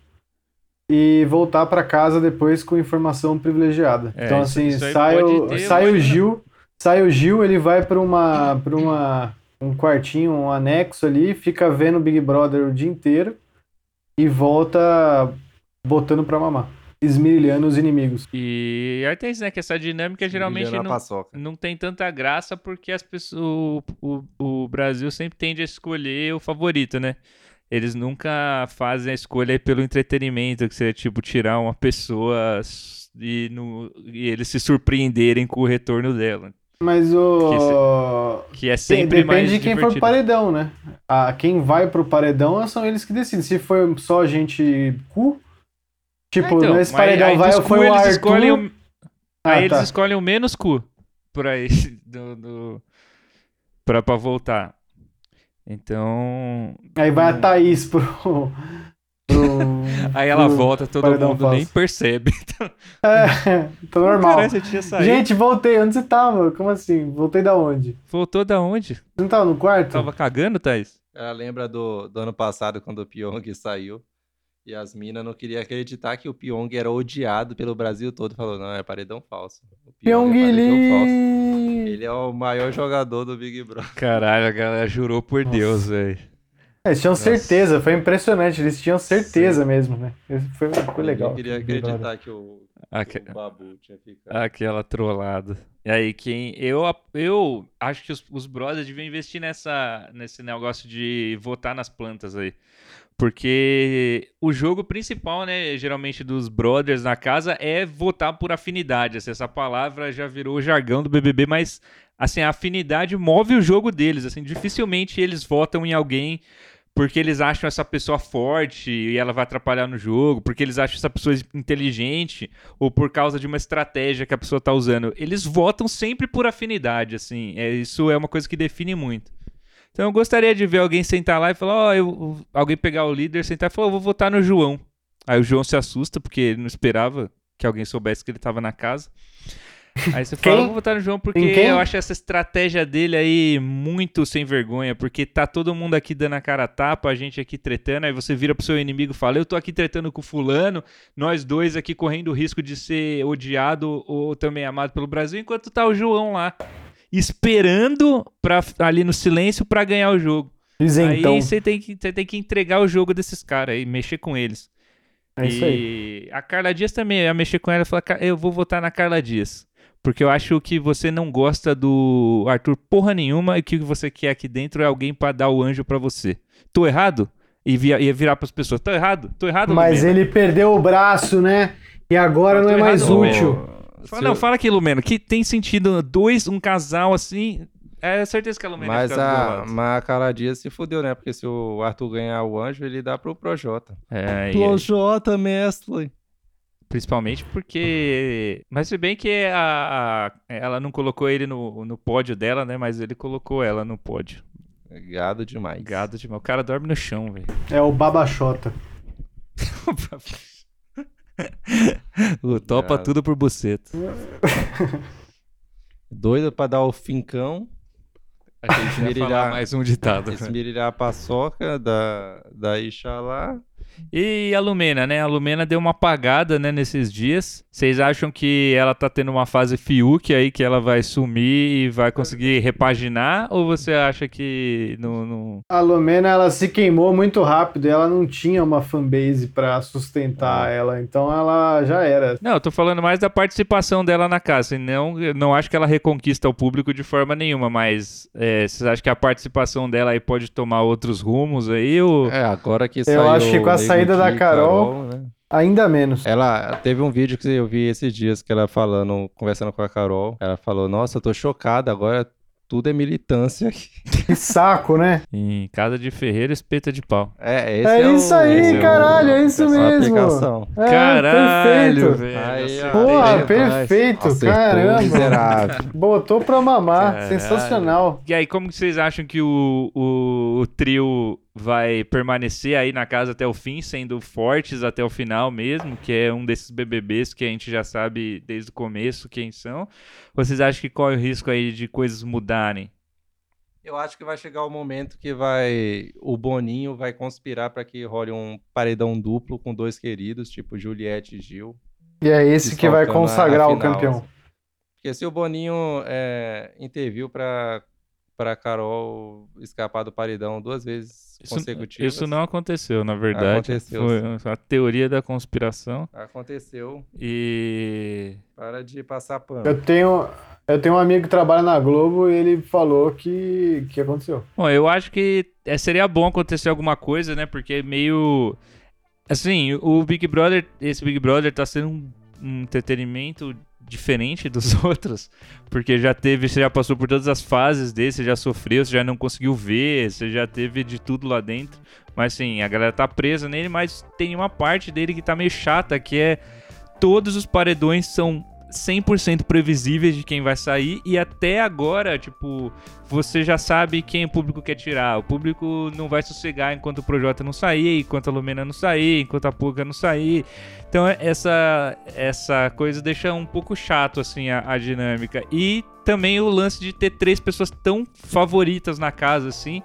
e voltar para casa depois com informação privilegiada. É, então, assim, sai, o, sai o Gil, Sai o Gil, ele vai para uma, pra uma um quartinho, um anexo ali, fica vendo Big Brother o dia inteiro e volta botando pra mamar. Esmirilhando os inimigos. E aí tem isso, né? Que essa dinâmica geralmente não, não tem tanta graça porque as pessoas, o, o, o Brasil sempre tende a escolher o favorito, né? Eles nunca fazem a escolha pelo entretenimento, que seria tipo tirar uma pessoa e, no, e eles se surpreenderem com o retorno dela. Mas o. Que, que é sempre Depende mais de quem divertido. for pro paredão, né? Ah, quem vai pro paredão são eles que decidem. Se for só gente cu. Tipo, é, então, nesse paredão aí, vai ou foi o Arthur. Escolhem o... Ah, aí tá. eles escolhem o menos cu pra, (laughs) esse, do, do... pra, pra voltar. Então. Aí vai a Thaís pro. (laughs) Aí ela volta, todo mundo nem percebe. (laughs) é, tô normal. Gente, voltei. Onde você tava? Como assim? Voltei da onde? Voltou da onde? Você não tava no quarto? Tava cagando, Thaís? Ela lembra do, do ano passado, quando o Pyong saiu. E as minas não queriam acreditar que o Pyong era odiado pelo Brasil todo. Falou, não, é paredão falso. O Pyong, Pyong é paredão falso. Ele é o maior jogador do Big Brother. Caralho, a galera jurou por Nossa. Deus, velho. Eles tinham Nossa. certeza, foi impressionante. Eles tinham certeza Sim. mesmo, né? Foi, foi legal. Eu queria acreditar que o, Aque... o Babu tinha ficado. Aquela trollada. E aí, quem. Eu, eu acho que os, os brothers deviam investir nessa, nesse negócio de votar nas plantas aí. Porque o jogo principal, né, geralmente dos brothers na casa é votar por afinidade. Assim, essa palavra já virou o jargão do BBB, mas assim, a afinidade move o jogo deles, assim, dificilmente eles votam em alguém porque eles acham essa pessoa forte e ela vai atrapalhar no jogo, porque eles acham essa pessoa inteligente ou por causa de uma estratégia que a pessoa está usando. Eles votam sempre por afinidade, assim. É, isso é uma coisa que define muito. Então eu gostaria de ver alguém sentar lá e falar, ó, oh, alguém pegar o líder, sentar e falar, vou votar no João. Aí o João se assusta porque ele não esperava que alguém soubesse que ele estava na casa. Aí você fala, vou votar no João porque eu acho essa estratégia dele aí muito sem vergonha, porque tá todo mundo aqui dando a cara a tapa, a gente aqui tretando, aí você vira pro seu inimigo e fala, eu tô aqui tretando com fulano, nós dois aqui correndo o risco de ser odiado ou também amado pelo Brasil, enquanto tá o João lá, esperando pra, ali no silêncio para ganhar o jogo. Isentão. Aí você tem, que, você tem que entregar o jogo desses caras aí, mexer com eles. É isso aí. E a Carla Dias também, eu ia mexer com ela e falar, "Ca- eu vou votar na Carla Dias. Porque eu acho que você não gosta do Arthur porra nenhuma e o que você quer aqui dentro é alguém pra dar o anjo pra você. Tô errado? E via, ia virar pras pessoas, tô errado? Tô errado, Mas Lumena?" ele perdeu o braço, né? E agora não é tô mais errado, Lumena. útil. Fala, não, fala aqui, Lumena, que tem sentido dois, um casal assim... É certeza que a Lumena Mas a, mas a Carla Dias se fudeu, né? Porque se o Arthur ganhar o anjo, ele dá pro Projota. É, Projota, mestre. Principalmente porque. Mas se bem que a, a- ela não colocou ele no, no pódio dela, né? Mas ele colocou ela no pódio. Gado demais. Gado demais. O cara dorme no chão, velho. É o Babachota. (laughs) o topa Gado. tudo por buceta. (laughs) Doido pra dar o fincão. A gente (laughs) vai Esmirilhar- falar mais um ditado. Esmirilhar a paçoca da, da Ixalá. E a Lumena, né? A Lumena deu uma apagada, né, nesses dias. Vocês acham que ela tá tendo uma fase Fiuk aí, que ela vai sumir e vai conseguir repaginar? Ou você acha que não... não... A Lumena, ela se queimou muito rápido e ela não tinha uma fanbase pra sustentar ela. Então ela já era. Não, eu tô falando mais da participação dela na casa. e Não, eu não acho que ela reconquista o público de forma nenhuma, mas é, vocês acham que a participação dela aí pode tomar outros rumos aí? Ou... É, agora que saiu. acho que com a saída da Di, Carol- né? Ainda menos. Ela teve um vídeo que eu vi esses dias que ela falando, conversando com a Carol. Ela falou: Nossa, eu tô chocada, agora tudo é militância. (laughs) Que saco, né? Em casa de ferreiro, espeta de pau. É, esse É é, isso o- aí, esse é o- caralho, é isso mesmo. aplicação. É, Caralho, perfeito. velho. Aí. Porra, perfeito, Acertou, caramba. miserável. Botou pra mamar, Caralho. sensacional. E aí, como que vocês acham que o, o, o trio vai permanecer aí na casa até o fim, sendo fortes até o final mesmo, que é um desses BBBs que a gente já sabe desde o começo quem são? Ou vocês acham que corre o risco aí de coisas mudarem? Eu acho que vai chegar o momento que vai. O Boninho vai conspirar para que role um paredão duplo com dois queridos, tipo Juliette e Gil. E é esse que vai consagrar a o campeão. Porque se o Boninho é, interviu para para Carol escapar do paredão duas vezes Isso, consecutivas. isso não aconteceu, na verdade. Aconteceu, Foi a teoria da conspiração. aconteceu. E. Para de passar pano. Eu tenho, eu tenho um amigo que trabalha na Globo e ele falou que, que aconteceu. Bom, eu acho que é, seria bom acontecer alguma coisa, né? Porque é meio. Assim, o Big Brother, esse Big Brother tá sendo um, um entretenimento diferente dos (laughs) outros, porque já teve, você já passou por todas as fases desse, você já sofreu, você já não conseguiu ver, você já teve de tudo lá dentro. Mas assim, a galera tá presa nele, mas tem uma parte dele que tá meio chata, que é todos os paredões são 100% previsíveis de quem vai sair e até agora, tipo, você já sabe quem o público quer tirar. O público não vai sossegar enquanto o Projota não sair, enquanto a Lumena não sair, enquanto a Puga não sair. Então essa essa coisa deixa um pouco chato assim a, a dinâmica. E também o lance de ter três pessoas tão favoritas na casa assim,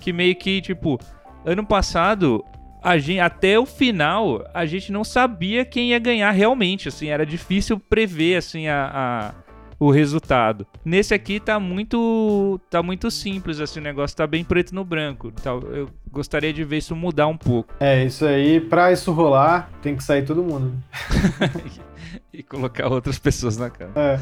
que meio que tipo, ano passado a gente, até o final, a gente não sabia quem ia ganhar realmente, assim, era difícil prever, assim, a, a- o resultado. Nesse aqui tá muito, tá muito simples, assim, o negócio tá bem preto no branco. Tal, eu gostaria de ver isso mudar um pouco É, isso aí, pra isso rolar, tem que sair todo mundo. (laughs) e colocar outras pessoas na casa. É.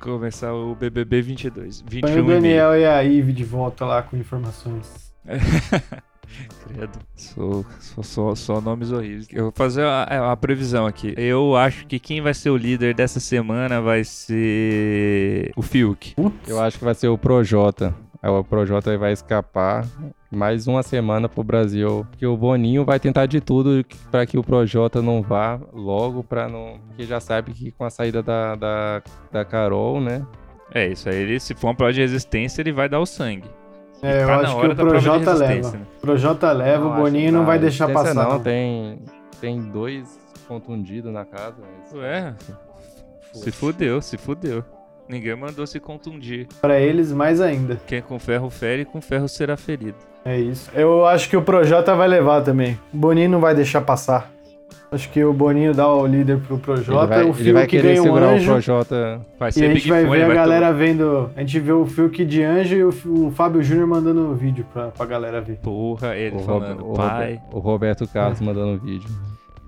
Começar o BBB 22, Põe 21 o e meio. Daniel e a Ive de volta lá com informações. (laughs) (laughs) Credo. Sou, sou só, só nomes horríveis. Eu vou fazer a, a previsão aqui. Eu acho que quem vai ser o líder dessa semana vai ser o Fiuk. Putz, Eu acho que vai ser o Projota. Aí O Projota vai escapar mais uma semana pro Brasil. Que o Boninho vai tentar de tudo para que o Projota não vá logo, para não. Porque já sabe que com a saída da, da, da Carol, né? É, isso aí. Ele, se for uma prova de resistência, ele vai dar o sangue. É, eu tá acho que hora o Projota leva. né? O Projota leva, o acho Boninho não vai deixar passar. Não, não. tem, tem dois contundidos na casa. mas- Ué, se fudeu, se fudeu. Ninguém mandou se contundir. Pra eles, mais ainda. Quem com ferro fere, com ferro será ferido. É isso. Eu acho que o Projota vai levar também. O Boninho não vai deixar passar. Acho que o Boninho dá o líder pro Ele Projota, vai, o ele vai Fiuk querer ganha um segurar o anjo. Projota. Vai E ser a Big gente vai Fone, ver a galera vendo. A gente vê o Fiuk de anjo e o, o Fábio Júnior mandando vídeo pra, pra galera ver. Porra, ele O, Rob- falando, o pai. O Roberto Carlos mandando vídeo.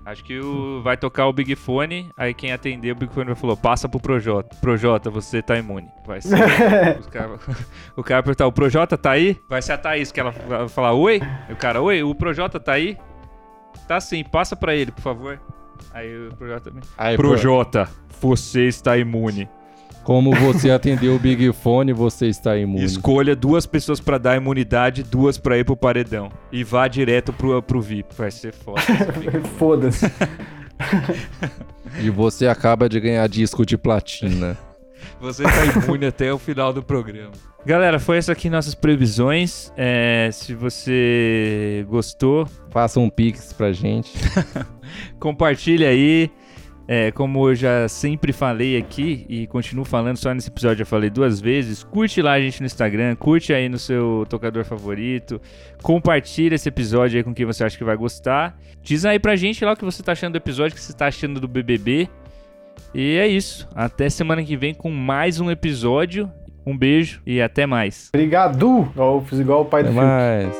Acho que o, vai tocar o Big Fone, aí quem atender o Big Fone vai falar, passa pro Projota. Projota, você tá imune. Vai ser. (laughs) cara, o cara vai perguntar, o Projota tá aí? Vai ser a Thaís que ela vai falar, oi? E o cara, oi, o Projota tá aí? Tá sim, passa pra ele, por favor. Aí o Projota também. Projota, você está imune. Como você atendeu o Big Fone, você está imune. Escolha duas pessoas para dar imunidade, duas para ir pro paredão. E vá direto pro, pro VIP. Vai ser foda. (laughs) Foda-se. (laughs) e você acaba de ganhar disco de platina. Você tá imune até o final do programa. Galera, foi essa aqui nossas previsões. É, se você gostou, faça um pix pra gente. (laughs) Compartilha aí. É, como eu já sempre falei aqui e continuo falando, só nesse episódio já falei duas vezes, curte lá a gente no Instagram, curte aí no seu tocador favorito, compartilha esse episódio aí com quem você acha que vai gostar. Diz aí pra gente lá o que você tá achando do episódio, o que você tá achando do BBB. E é isso. Até semana que vem com mais um episódio. Um beijo e até mais. Obrigado! Eu fiz igual o pai até do mais.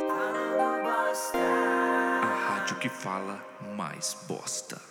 A rádio que fala mais bosta.